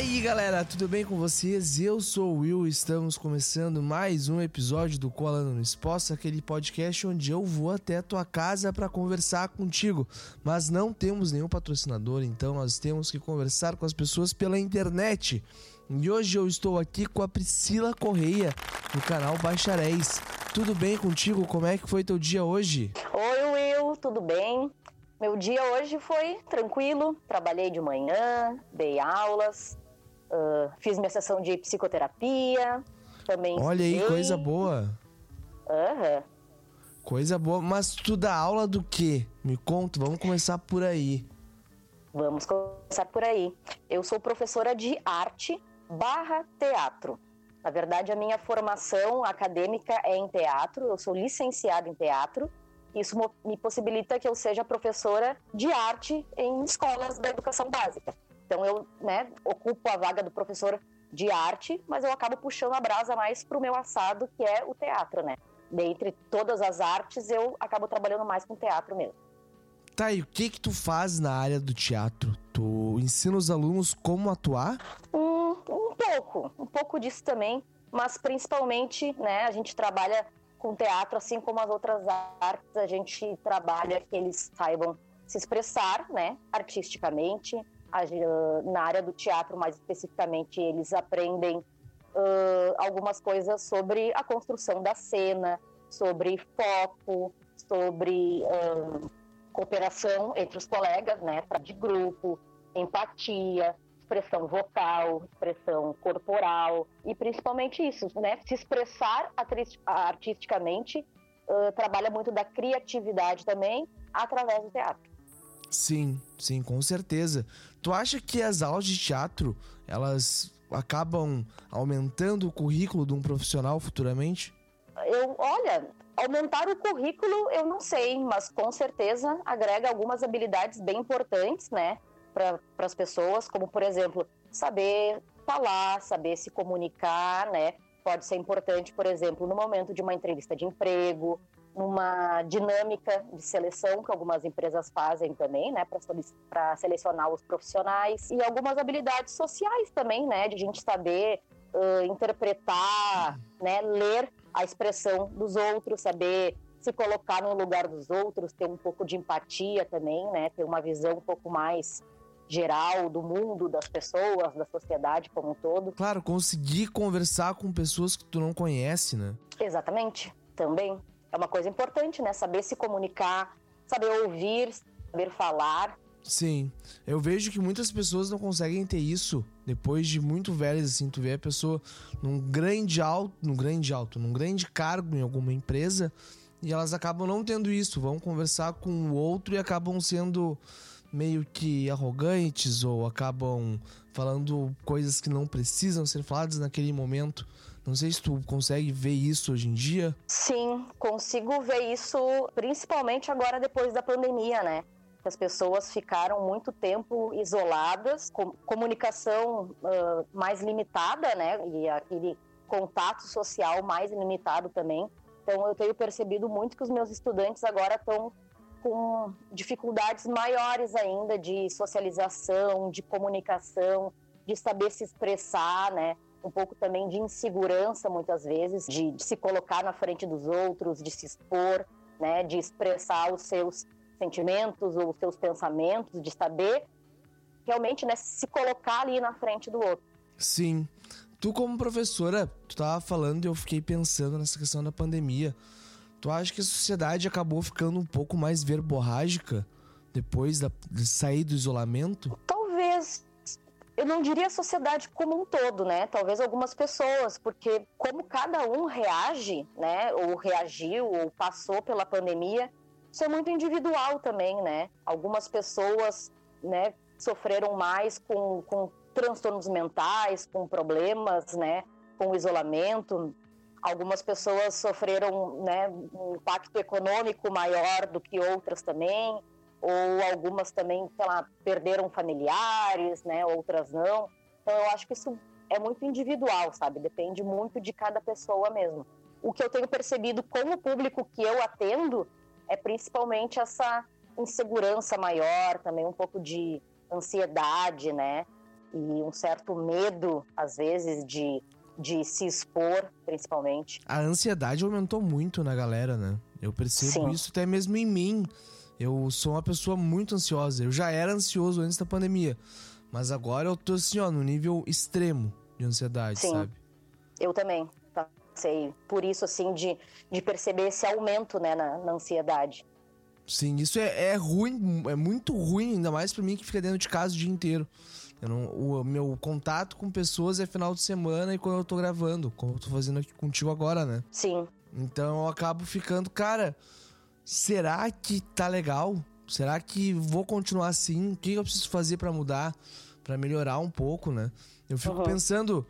E aí galera, tudo bem com vocês? Eu sou o Will estamos começando mais um episódio do Colando no Espaço, aquele podcast onde eu vou até tua casa para conversar contigo. Mas não temos nenhum patrocinador, então nós temos que conversar com as pessoas pela internet. E hoje eu estou aqui com a Priscila Correia, do canal Bacharéis. Tudo bem contigo? Como é que foi teu dia hoje? Oi Will, tudo bem? Meu dia hoje foi tranquilo, trabalhei de manhã, dei aulas, uh, fiz minha sessão de psicoterapia, também Olha estudei. aí, coisa boa. Aham. Coisa boa. Mas tu dá aula do quê? Me conta, vamos começar por aí. Vamos começar por aí. Eu sou professora de arte barra teatro. Na verdade, a minha formação acadêmica é em teatro, eu sou licenciada em teatro. Isso me possibilita que eu seja professora de arte em escolas da educação básica. Então, eu né, ocupo a vaga do professor de arte, mas eu acabo puxando a brasa mais para o meu assado, que é o teatro, né? Dentre todas as artes, eu acabo trabalhando mais com teatro mesmo. Tá, e o que que tu faz na área do teatro? Tu ensina os alunos como atuar? Um, um pouco, um pouco disso também, mas principalmente, né, a gente trabalha com teatro, assim como as outras artes, a gente trabalha que eles saibam se expressar, né, artisticamente. Na área do teatro, mais especificamente, eles aprendem ãh, algumas coisas sobre a construção da cena, sobre foco, sobre cooperação entre os colegas, né, de grupo, empatia, expressão vocal, expressão corporal e principalmente isso, né? Se expressar artisticamente ãh, trabalha muito da criatividade também através do teatro. Sim, sim, com certeza. Tu acha que as aulas de teatro, elas acabam aumentando o currículo de um profissional futuramente? Eu, olha, aumentar o currículo eu não sei, mas com certeza agrega algumas habilidades bem importantes, né, para as pessoas, como por exemplo, saber falar, saber se comunicar, né? Pode ser importante, por exemplo, no momento de uma entrevista de emprego, numa dinâmica de seleção que algumas empresas fazem também, né, para selecionar os profissionais e algumas habilidades sociais também, né, de a gente saber ãh, interpretar, né, ler a expressão dos outros, saber se colocar no lugar dos outros, ter um pouco de empatia também, né, ter uma visão um pouco mais geral do mundo, das pessoas, da sociedade como um todo. Claro, conseguir conversar com pessoas que tu não conhece, né? Exatamente, também. É uma coisa importante, né? Saber se comunicar, saber ouvir, saber falar. Sim, eu vejo que muitas pessoas não conseguem ter isso depois de muito velhas, assim, tu vê a pessoa num grande alto, num grande alto, num grande cargo em alguma empresa e elas acabam não tendo isso, vão conversar com o outro e acabam sendo meio que arrogantes ou acabam falando coisas que não precisam ser faladas naquele momento. Não sei se tu consegue ver isso hoje em dia. Sim, consigo ver isso principalmente agora depois da pandemia, né? As pessoas ficaram muito tempo isoladas, com comunicação ah, mais limitada, né? E aquele contato social mais limitado também. Então eu tenho percebido muito que os meus estudantes agora estão com dificuldades maiores ainda de socialização, de comunicação, de saber se expressar, né? Um pouco também de insegurança, muitas vezes, de, de se colocar na frente dos outros, de se expor, né? De expressar os seus sentimentos ou os seus pensamentos, de saber realmente, né? Se colocar ali na frente do outro. Sim. Tu como professora, tu tava falando e eu fiquei pensando nessa questão da pandemia. Tu acha que a sociedade acabou ficando um pouco mais verborrágica depois da, de sair do isolamento? Talvez, eu não diria a sociedade como um todo, né? Talvez algumas pessoas, porque como cada um reage, né? Ou reagiu, ou passou pela pandemia, isso é muito individual também, né? Algumas pessoas, né? Sofreram mais com, com transtornos mentais, com problemas, né? com isolamento. Algumas pessoas sofreram né, um impacto econômico maior do que outras também, ou algumas também, sei lá, perderam familiares, né, outras não. Então eu acho que isso é muito individual, sabe? Depende muito de cada pessoa mesmo. O que eu tenho percebido com o público que eu atendo é principalmente essa insegurança maior, também um pouco de ansiedade, né? E um certo medo, às vezes, de, de se expor, principalmente. A ansiedade aumentou muito na galera, né? Eu percebo Sim. isso até mesmo em mim. Eu sou uma pessoa muito ansiosa. Eu já era ansioso antes da pandemia. Mas agora eu tô assim, ó, no nível extremo de ansiedade, Sim. sabe? Eu também passei por isso, assim, de, de perceber esse aumento, né, na, na ansiedade. Sim, isso é, é, ruim, é muito ruim, ainda mais para mim que fica dentro de casa o dia inteiro. Não, o meu contato com pessoas é final de semana e quando eu tô gravando, como eu tô fazendo aqui contigo agora, né? Sim. Então eu acabo ficando, cara, será que tá legal? Será que vou continuar assim? O que eu preciso fazer para mudar, para melhorar um pouco, né? Eu fico uhum. pensando,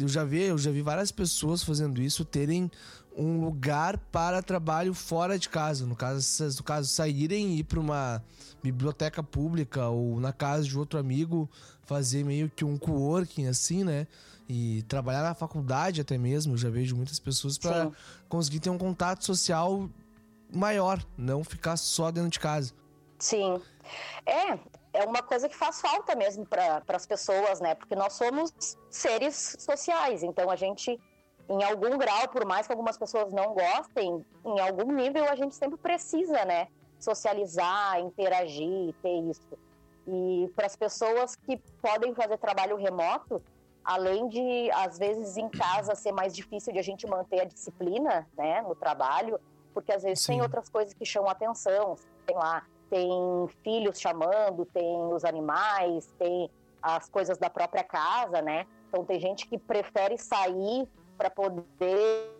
eu já vi, eu já vi várias pessoas fazendo isso, terem um lugar para trabalho fora de casa. No caso, no caso saírem e ir para uma biblioteca pública ou na casa de outro amigo, fazer meio que um coworking assim, né? E trabalhar na faculdade até mesmo. Eu já vejo muitas pessoas para conseguir ter um contato social maior, não ficar só dentro de casa. Sim. É, é uma coisa que faz falta mesmo para as pessoas, né? Porque nós somos seres sociais, então a gente em algum grau, por mais que algumas pessoas não gostem, em algum nível a gente sempre precisa, né? Socializar, interagir, ter isso. E para as pessoas que podem fazer trabalho remoto, além de, às vezes, em casa ser mais difícil de a gente manter a disciplina, né, no trabalho, porque às vezes Sim. tem outras coisas que chamam atenção, tem lá, tem filhos chamando, tem os animais, tem as coisas da própria casa, né? Então tem gente que prefere sair para poder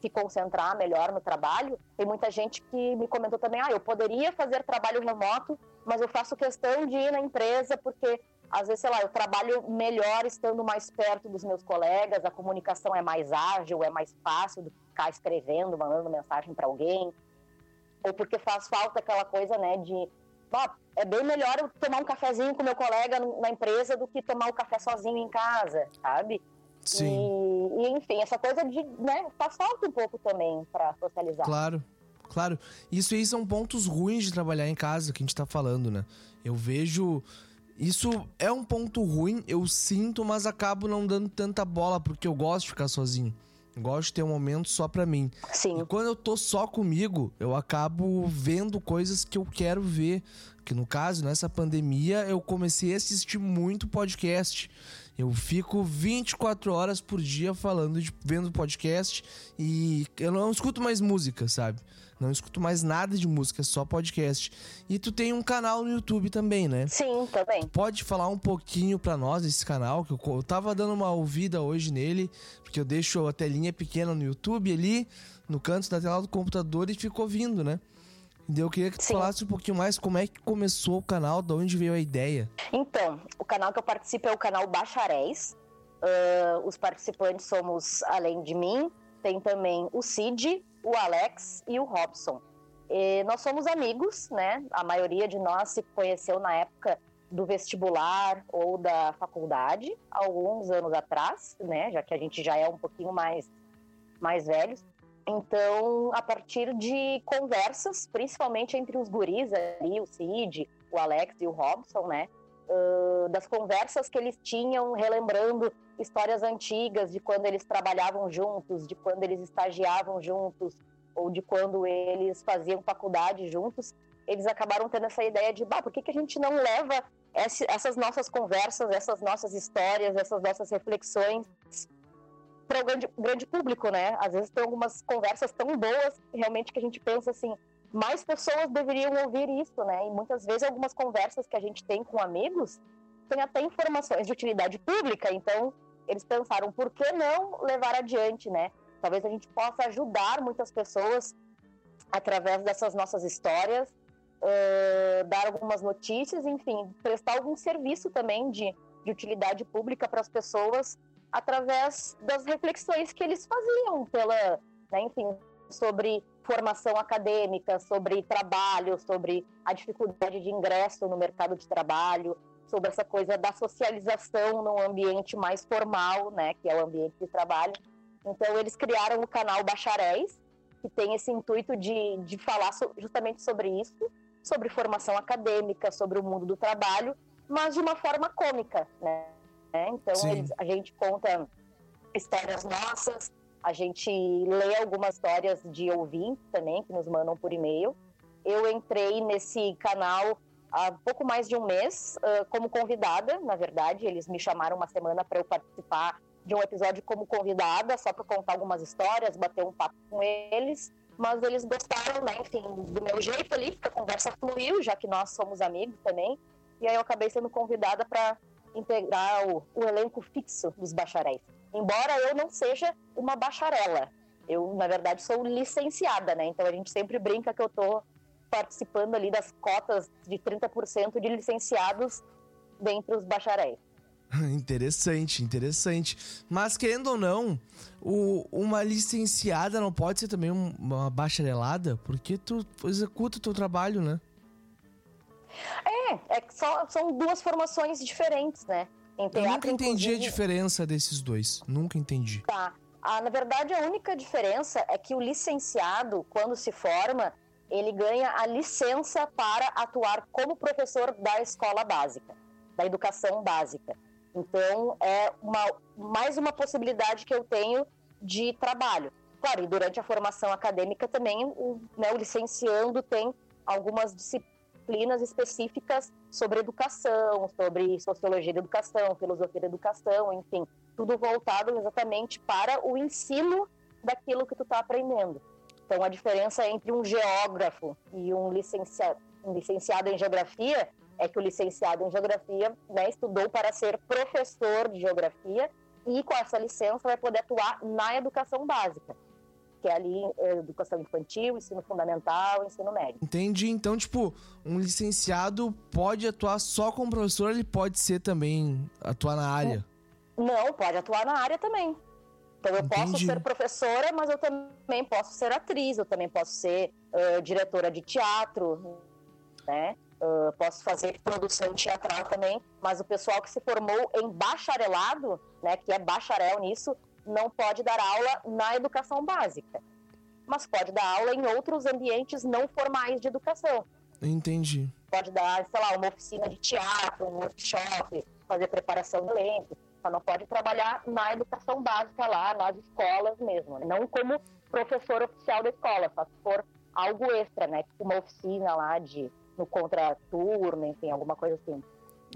se concentrar melhor no trabalho. Tem muita gente que me comentou também: ah, eu poderia fazer trabalho remoto, mas eu faço questão de ir na empresa porque às vezes, sei lá, eu trabalho melhor estando mais perto dos meus colegas, a comunicação é mais ágil, é mais fácil do que ficar escrevendo, mandando mensagem para alguém, ou porque faz falta aquela coisa, né, de é bem melhor eu tomar um cafezinho com meu colega na empresa do que tomar o um café sozinho em casa, sabe? Sim. E, e, enfim, essa coisa de, né, faz falta um pouco também para socializar. Claro, claro. Isso aí são pontos ruins de trabalhar em casa que a gente tá falando, né? Eu vejo. Isso é um ponto ruim, eu sinto, mas acabo não dando tanta bola porque eu gosto de ficar sozinho. Eu gosto de ter um momento só pra mim. Sim. E quando eu tô só comigo, eu acabo vendo coisas que eu quero ver. Que no caso, nessa pandemia, eu comecei a assistir muito podcast. Eu fico 24 horas por dia falando, de, vendo podcast e eu não escuto mais música, sabe? Não escuto mais nada de música, só podcast. E tu tem um canal no YouTube também, né? Sim, também. Pode falar um pouquinho pra nós desse canal, que eu, eu tava dando uma ouvida hoje nele, porque eu deixo a telinha pequena no YouTube ali, no canto da tela do computador e fico ouvindo, né? Eu queria que tu Sim. falasse um pouquinho mais como é que começou o canal, de onde veio a ideia. Então, o canal que eu participo é o canal Bacharéis. Uh, os participantes somos, além de mim, tem também o Cid, o Alex e o Robson. E nós somos amigos, né? A maioria de nós se conheceu na época do vestibular ou da faculdade, alguns anos atrás, né? Já que a gente já é um pouquinho mais, mais velhos. Então, a partir de conversas, principalmente entre os guris ali, o Cid, o Alex e o Robson, né? Uh, das conversas que eles tinham, relembrando histórias antigas de quando eles trabalhavam juntos, de quando eles estagiavam juntos, ou de quando eles faziam faculdade juntos, eles acabaram tendo essa ideia de, bah, por que, que a gente não leva esse, essas nossas conversas, essas nossas histórias, essas nossas reflexões para o grande, grande público, né? Às vezes tem algumas conversas tão boas realmente que a gente pensa assim, mais pessoas deveriam ouvir isso, né? E muitas vezes algumas conversas que a gente tem com amigos têm até informações de utilidade pública, então eles pensaram, por que não levar adiante, né? Talvez a gente possa ajudar muitas pessoas através dessas nossas histórias, uh, dar algumas notícias, enfim, prestar algum serviço também de, de utilidade pública para as pessoas através das reflexões que eles faziam pela, né, enfim, sobre formação acadêmica, sobre trabalho, sobre a dificuldade de ingresso no mercado de trabalho, sobre essa coisa da socialização num ambiente mais formal, né, que é o ambiente de trabalho. Então, eles criaram o canal Bacharéis, que tem esse intuito de, de falar so, justamente sobre isso, sobre formação acadêmica, sobre o mundo do trabalho, mas de uma forma cômica, né? Então, eles, a gente conta histórias nossas, a gente lê algumas histórias de ouvintes também, que nos mandam por e-mail. Eu entrei nesse canal há pouco mais de um mês uh, como convidada, na verdade. Eles me chamaram uma semana para eu participar de um episódio como convidada, só para contar algumas histórias, bater um papo com eles. Mas eles gostaram, né, enfim, do meu jeito ali, porque a conversa fluiu, já que nós somos amigos também. E aí eu acabei sendo convidada para integrar o, o elenco fixo dos bacharéis embora eu não seja uma bacharela. Eu, na verdade, sou licenciada, né? Então a gente sempre brinca que eu estou participando ali das cotas de 30% de licenciados dentre os bacharéis. Interessante, interessante. Mas querendo ou não, o, uma licenciada não pode ser também uma bacharelada, porque tu executa o teu trabalho, né? É, é só, são duas formações diferentes, né? Em teatro, Eu nunca entendi inclusive... a diferença desses dois. Nunca entendi. Tá. Ah, na verdade, a única diferença é que o licenciado, quando se forma, ele ganha a licença para atuar como professor da escola básica, da educação básica. Então, é uma, mais uma possibilidade que eu tenho de trabalho. Claro, e durante a formação acadêmica também, o, né, o licenciando tem algumas disciplinas disciplinas específicas sobre educação, sobre sociologia da educação, filosofia da educação, enfim, tudo voltado exatamente para o ensino daquilo que tu está aprendendo. Então, a diferença entre um geógrafo e um licenciado, um licenciado em geografia é que o licenciado em geografia né, estudou para ser professor de geografia e com essa licença vai poder atuar na educação básica que é ali é, educação infantil, ensino fundamental, ensino médio. Entendi. Então, tipo, um licenciado pode atuar só como professor, ele pode ser também atuar na área? Não, pode atuar na área também. Então, eu Entendi. posso ser professora, mas eu também posso ser atriz, eu também posso ser uh, diretora de teatro, né? Uh, posso fazer produção teatral também, mas o pessoal que se formou em bacharelado, né, que é bacharel nisso, não pode dar aula na educação básica, mas pode dar aula em outros ambientes não formais de educação. Entendi. Pode dar, sei lá, uma oficina de teatro, um workshop, fazer preparação de elenco, só não pode trabalhar na educação básica lá, nas escolas mesmo, né? não como professor oficial da escola, só se for algo extra, né? Tipo uma oficina lá de no contraturno, enfim, alguma coisa assim.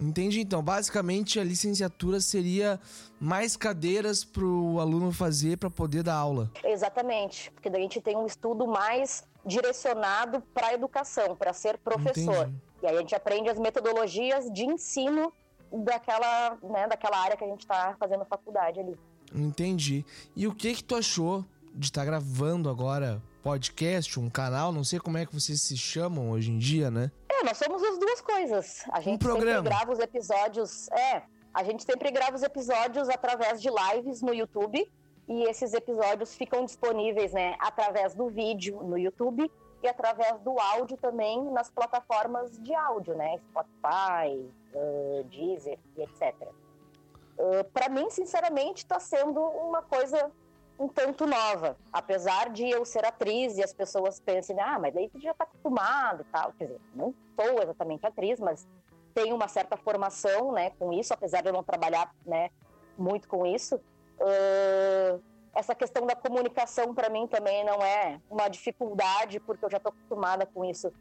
Entendi, então. Basicamente, a licenciatura seria mais cadeiras para o aluno fazer para poder dar aula. Exatamente, porque daí a gente tem um estudo mais direcionado para a educação, para ser professor. Entendi. E aí a gente aprende as metodologias de ensino daquela, né, daquela área que a gente está fazendo faculdade ali. Entendi. E o que que tu achou de estar tá gravando agora podcast, um canal, não sei como é que vocês se chamam hoje em dia, né? Nós somos as duas coisas. A gente um sempre grava os episódios. É, a gente sempre grava os episódios através de lives no YouTube. E esses episódios ficam disponíveis, né, através do vídeo no YouTube e através do áudio também nas plataformas de áudio, né, Spotify, uh, Deezer e etc. Uh, Para mim, sinceramente, está sendo uma coisa um tanto nova. Apesar de eu ser atriz e as pessoas pensem, ah, mas daí tu já tá acostumado e tal. Quer dizer, não sou exatamente atriz, mas tenho uma certa formação, né, com isso, apesar de eu não trabalhar, né, muito com isso. Uh, essa questão da comunicação para mim também não é uma dificuldade, porque eu já estou acostumada com isso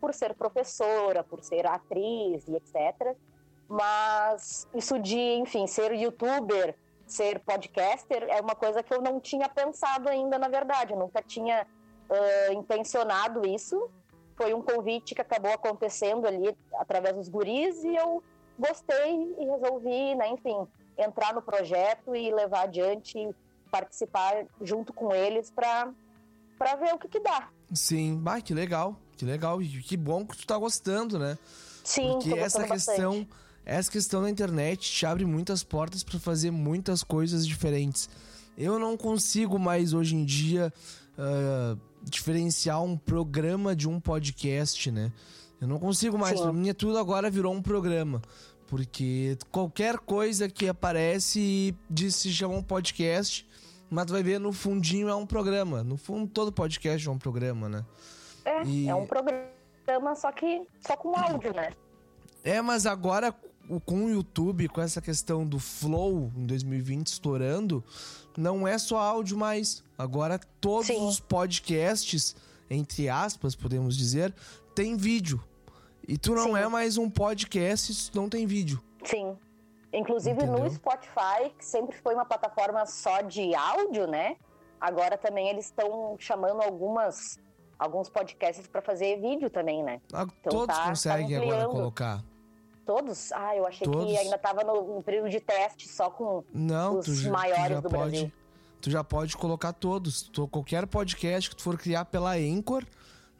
por ser professora, por ser atriz e etc. Mas isso de, enfim, ser youtuber ser podcaster é uma coisa que eu não tinha pensado ainda, na verdade. Eu nunca tinha uh, intencionado isso. Foi um convite que acabou acontecendo ali através dos guris e eu gostei e resolvi, né, enfim, entrar no projeto e levar adiante, participar junto com eles para para ver o que que dá. Sim, bah, que legal, que legal e que bom que tu tá gostando, né? Sim, Porque essa questão bastante essa questão da internet te abre muitas portas para fazer muitas coisas diferentes. Eu não consigo mais hoje em dia uh, diferenciar um programa de um podcast, né? Eu não consigo mais. Sim. Pra mim, tudo agora virou um programa. Porque qualquer coisa que aparece diz se chama um podcast, mas tu vai ver no fundinho é um programa. No fundo, todo podcast é um programa, né? É, e... é um programa, só que só com áudio, né? É, mas agora com o YouTube, com essa questão do Flow em 2020 estourando, não é só áudio mais. Agora todos Sim. os podcasts, entre aspas, podemos dizer, tem vídeo. E tu não Sim. é mais um podcast se não tem vídeo. Sim. Inclusive Entendeu? no Spotify, que sempre foi uma plataforma só de áudio, né? Agora também eles estão chamando algumas alguns podcasts para fazer vídeo também, né? Ah, então, todos tá, tá conseguem tá agora colocar. Todos? Ah, eu achei Todos. que ainda tava no, no, período de teste só com Não, os tu, maiores tu do pode, Brasil. Tu já pode colocar todos. Tu, qualquer podcast que tu for criar pela Anchor,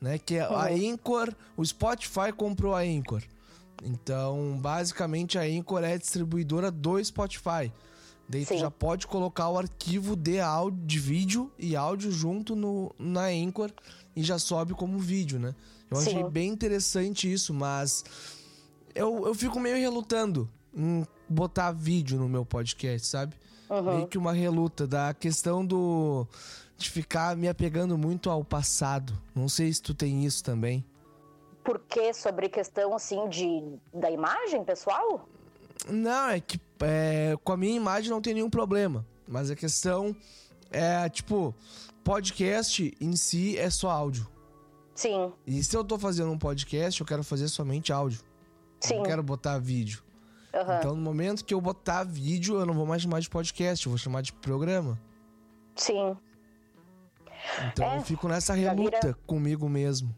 né? Que é uhum. a Anchor, o Spotify comprou a Anchor. Então, basicamente, a Anchor é a distribuidora do Spotify. Daí Sim. tu já pode colocar o arquivo de áudio, de vídeo e áudio junto no, na Anchor e já sobe como vídeo, né? Eu Sim. achei bem interessante isso, mas eu, eu fico meio relutando em botar vídeo no meu podcast, sabe? Uhum. Meio que uma reluta da questão do de ficar me apegando muito ao passado. Não sei se tu tem isso também. Por que sobre questão assim de da imagem pessoal? Não, é que é, com a minha imagem não tem nenhum problema. Mas a questão é, tipo, podcast em si é só áudio. Sim. E se eu tô fazendo um podcast, eu quero fazer somente áudio. Sim. Eu não quero botar vídeo. Uhum. Então, no momento que eu botar vídeo, eu não vou mais chamar de podcast, eu vou chamar de programa. Sim. Então é, eu fico nessa reluta vira... comigo mesmo.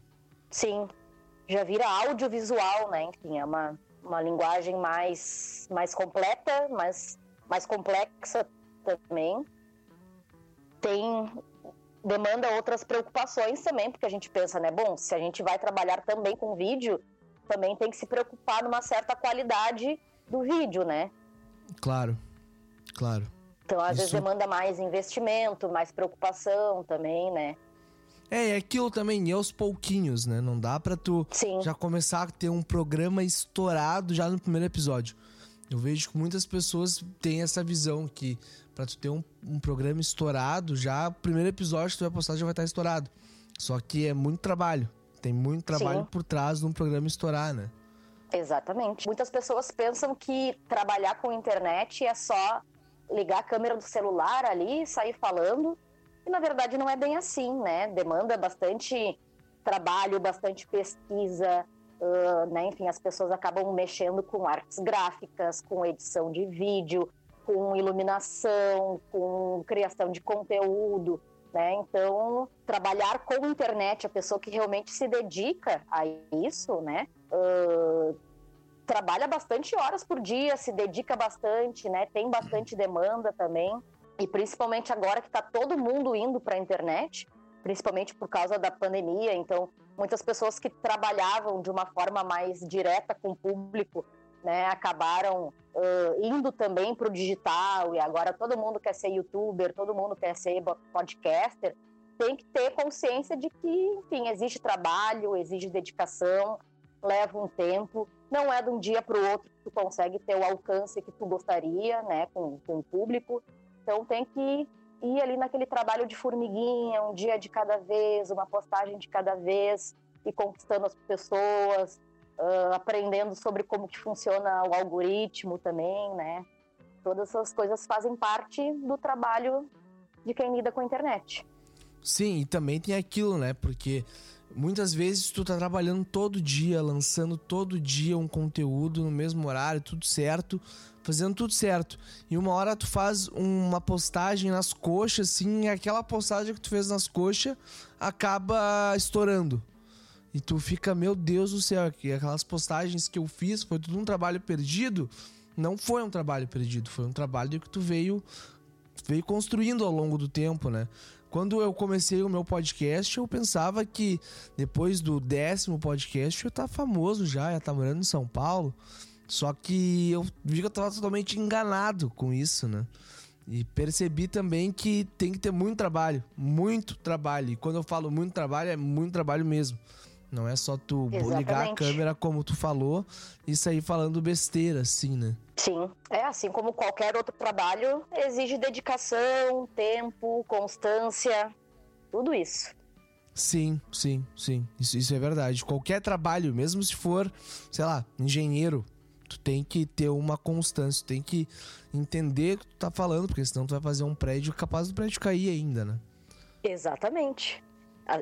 Sim. Já vira audiovisual, né? Enfim, é uma, uma linguagem mais, mais completa, mais, mais complexa também. Tem demanda outras preocupações também, porque a gente pensa, né? Bom, se a gente vai trabalhar também com vídeo, também tem que se preocupar numa certa qualidade do vídeo, né? Claro, claro. Então, às Isso... vezes demanda mais investimento, mais preocupação também, né? É, é aquilo também, e aos pouquinhos, né? Não dá pra tu Sim. já começar a ter um programa estourado já no primeiro episódio. Eu vejo que muitas pessoas têm essa visão que para tu ter um, um, programa estourado, já o primeiro episódio que tu vai postar já vai estar estourado. Só que é muito trabalho. Tem muito trabalho Sim. por trás de um programa estourar, né? Exatamente. Muitas pessoas pensam que trabalhar com internet é só ligar a câmera do celular ali e sair falando. E na verdade não é bem assim, né? Demanda bastante trabalho, bastante pesquisa, uh, né? Enfim, as pessoas acabam mexendo com artes gráficas, com edição de vídeo, com iluminação, com criação de conteúdo. Né? Então, trabalhar com internet, a pessoa que realmente se dedica a isso, né? Uh, trabalha bastante horas por dia, se dedica bastante, né? Tem bastante demanda também. E principalmente agora que está todo mundo indo para a internet, principalmente por causa da pandemia. Então, muitas pessoas que trabalhavam de uma forma mais direta com o público, né, acabaram uh, indo também para o digital. E agora todo mundo quer ser youtuber, todo mundo quer ser podcaster. Tem que ter consciência de que, enfim, existe trabalho, exige dedicação, leva um tempo. Não é de um dia para o outro que tu consegue ter o alcance que tu gostaria, né, com, com o público. Então tem que ir ali naquele trabalho de formiguinha, um dia de cada vez, uma postagem de cada vez, e conquistando as pessoas, uh, aprendendo sobre como que funciona o algoritmo também, né? Todas essas coisas fazem parte do trabalho de quem lida com a internet. Sim, e também tem aquilo, né? Porque muitas vezes tu tá trabalhando todo dia, lançando todo dia um conteúdo no mesmo horário, tudo certo, fazendo tudo certo. E uma hora tu faz uma postagem nas coxas, assim, e aquela postagem que tu fez nas coxas acaba estourando. E tu fica, meu Deus do céu, que aquelas postagens que eu fiz foi tudo um trabalho perdido. Não foi um trabalho perdido, foi um trabalho que tu veio veio construindo ao longo do tempo, né? Quando eu comecei o meu podcast, eu pensava que depois do décimo podcast eu tá famoso já, estar tá morando em São Paulo. Só que eu vi que eu tava totalmente enganado com isso, né? E percebi também que tem que ter muito trabalho, muito trabalho. E quando eu falo muito trabalho, é muito trabalho mesmo. Não é só tu Exatamente. ligar a câmera como tu falou e sair falando besteira, assim, né? Sim, é assim como qualquer outro trabalho, exige dedicação, tempo, constância, tudo isso. Sim, sim, sim. Isso, isso é verdade. Qualquer trabalho, mesmo se for, sei lá, engenheiro, tu tem que ter uma constância, tu tem que entender o que tu tá falando, porque senão tu vai fazer um prédio capaz do prédio cair ainda, né? Exatamente.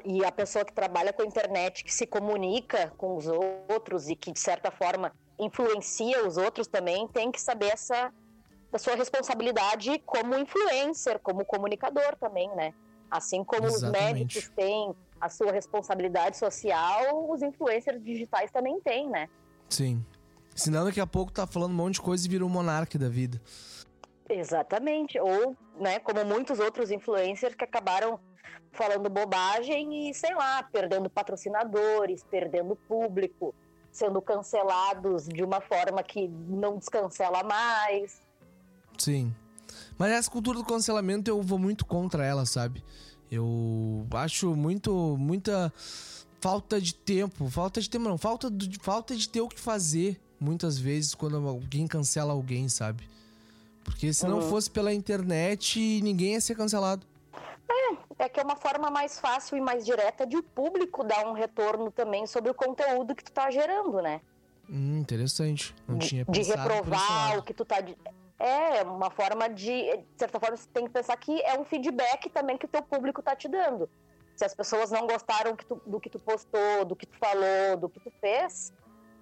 E a pessoa que trabalha com a internet, que se comunica com os outros e que, de certa forma, influencia os outros também, tem que saber essa da sua responsabilidade como influencer, como comunicador também, né? Assim como Exatamente. os médicos têm a sua responsabilidade social, os influencers digitais também têm, né? Sim. Senão daqui a pouco tá falando um monte de coisa e vira um monarca da vida. Exatamente. Ou, né, como muitos outros influencers que acabaram falando bobagem e, sei lá, perdendo patrocinadores, perdendo público, sendo cancelados de uma forma que não descancela mais. Sim. Mas essa cultura do cancelamento eu vou muito contra ela, sabe? Eu acho muito muita falta de tempo, falta de tempo não, falta de, falta de ter o que fazer muitas vezes quando alguém cancela alguém, sabe? Porque se não uhum. fosse pela internet, ninguém ia ser cancelado. É, é que é uma forma mais fácil e mais direta de o público dar um retorno também sobre o conteúdo que tu tá gerando, né? Hum, interessante. Não de, tinha pensado De reprovar o que tu tá... É, uma forma de... De certa forma, você tem que pensar que é um feedback também que o teu público tá te dando. Se as pessoas não gostaram do que tu postou, do que tu falou, do que tu fez,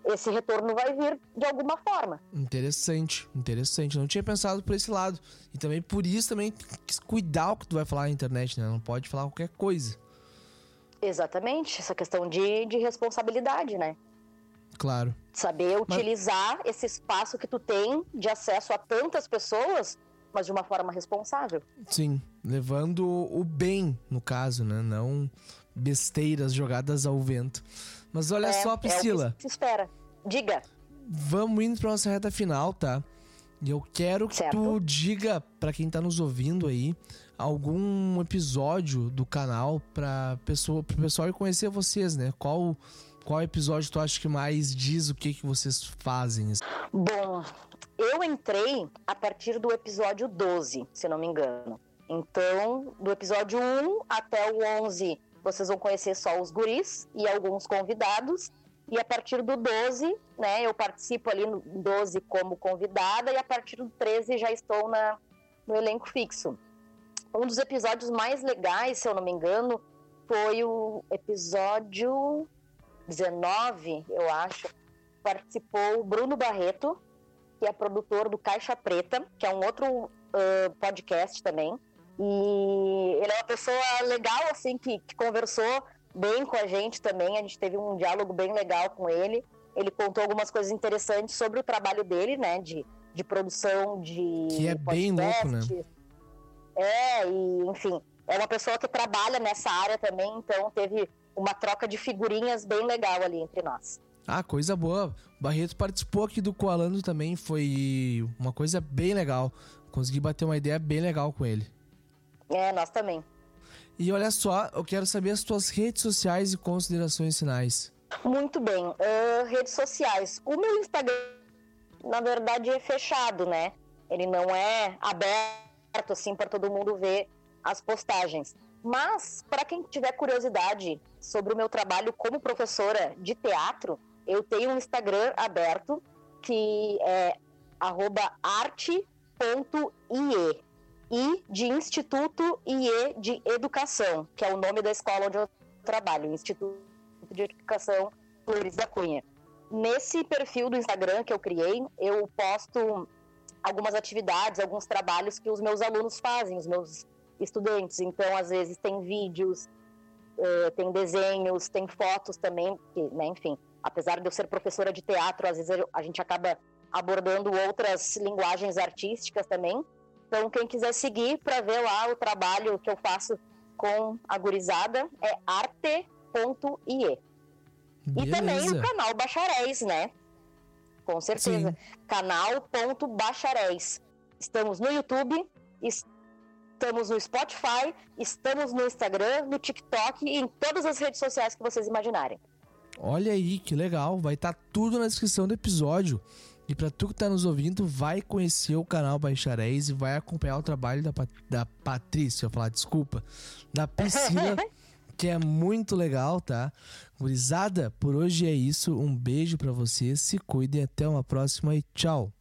esse retorno vai vir de alguma forma. Interessante, interessante. Não tinha pensado por esse lado. E também por isso também cuidar o que tu vai falar na internet, né? Não pode falar qualquer coisa. Exatamente, essa questão de, de responsabilidade, né? Claro. Saber utilizar mas... esse espaço que tu tem de acesso a tantas pessoas, mas de uma forma responsável. Sim, levando o bem, no caso, né? Não besteiras jogadas ao vento. Mas olha é, só, Priscila. É o que se espera. Diga. Vamos indo pra nossa reta final, tá? E eu quero que certo. tu diga para quem tá nos ouvindo aí algum episódio do canal para pessoa, pro pessoal conhecer vocês, né? Qual qual episódio tu acha que mais diz o que que vocês fazem? Bom, eu entrei a partir do episódio 12, se não me engano. Então, do episódio 1 até o 11 vocês vão conhecer só os guris e alguns convidados. E a partir do 12, né, eu participo ali no 12 como convidada, e a partir do 13 já estou na, no elenco fixo. Um dos episódios mais legais, se eu não me engano, foi o episódio 19, eu acho. Participou o Bruno Barreto, que é produtor do Caixa Preta, que é um outro uh, podcast também. E ele é uma pessoa legal, assim, que, que conversou bem com a gente também. A gente teve um diálogo bem legal com ele. Ele contou algumas coisas interessantes sobre o trabalho dele, né? De, de produção de. Que é bem louco, né? É, e enfim, é uma pessoa que trabalha nessa área também, então teve uma troca de figurinhas bem legal ali entre nós. Ah, coisa boa. O Barreto participou aqui do Coalando também, foi uma coisa bem legal. Consegui bater uma ideia bem legal com ele. É, nós também. E olha só, eu quero saber as tuas redes sociais e considerações finais. Muito bem. Uh, redes sociais. O meu Instagram, na verdade, é fechado, né? Ele não é aberto assim para todo mundo ver as postagens. Mas, para quem tiver curiosidade sobre o meu trabalho como professora de teatro, eu tenho um Instagram aberto que é arte.ie. I de Instituto e E de Educação, que é o nome da escola onde eu trabalho, Instituto de Educação Flores da Cunha. Nesse perfil do Instagram que eu criei, eu posto algumas atividades, alguns trabalhos que os meus alunos fazem, os meus estudantes. Então, às vezes, tem vídeos, uh, tem desenhos, tem fotos também, que, né, enfim. Apesar de eu ser professora de teatro, às vezes a gente acaba abordando outras linguagens artísticas também. Então, quem quiser seguir para ver lá o trabalho que eu faço com a gurizada é arte.ie. E também o canal Bacharéis, né? Com certeza. Canal.bacharéis. Estamos no YouTube, estamos no Spotify, estamos no Instagram, no TikTok e em todas as redes sociais que vocês imaginarem. Olha aí, que legal. Vai estar tá tudo na descrição do episódio. E para tu que tá nos ouvindo, vai conhecer o canal Baixaréis e vai acompanhar o trabalho da, da Patrícia, eu falar, desculpa, da Priscila, que é muito legal, tá? Gurizada, por hoje é isso. Um beijo para vocês, se cuidem, até uma próxima e tchau.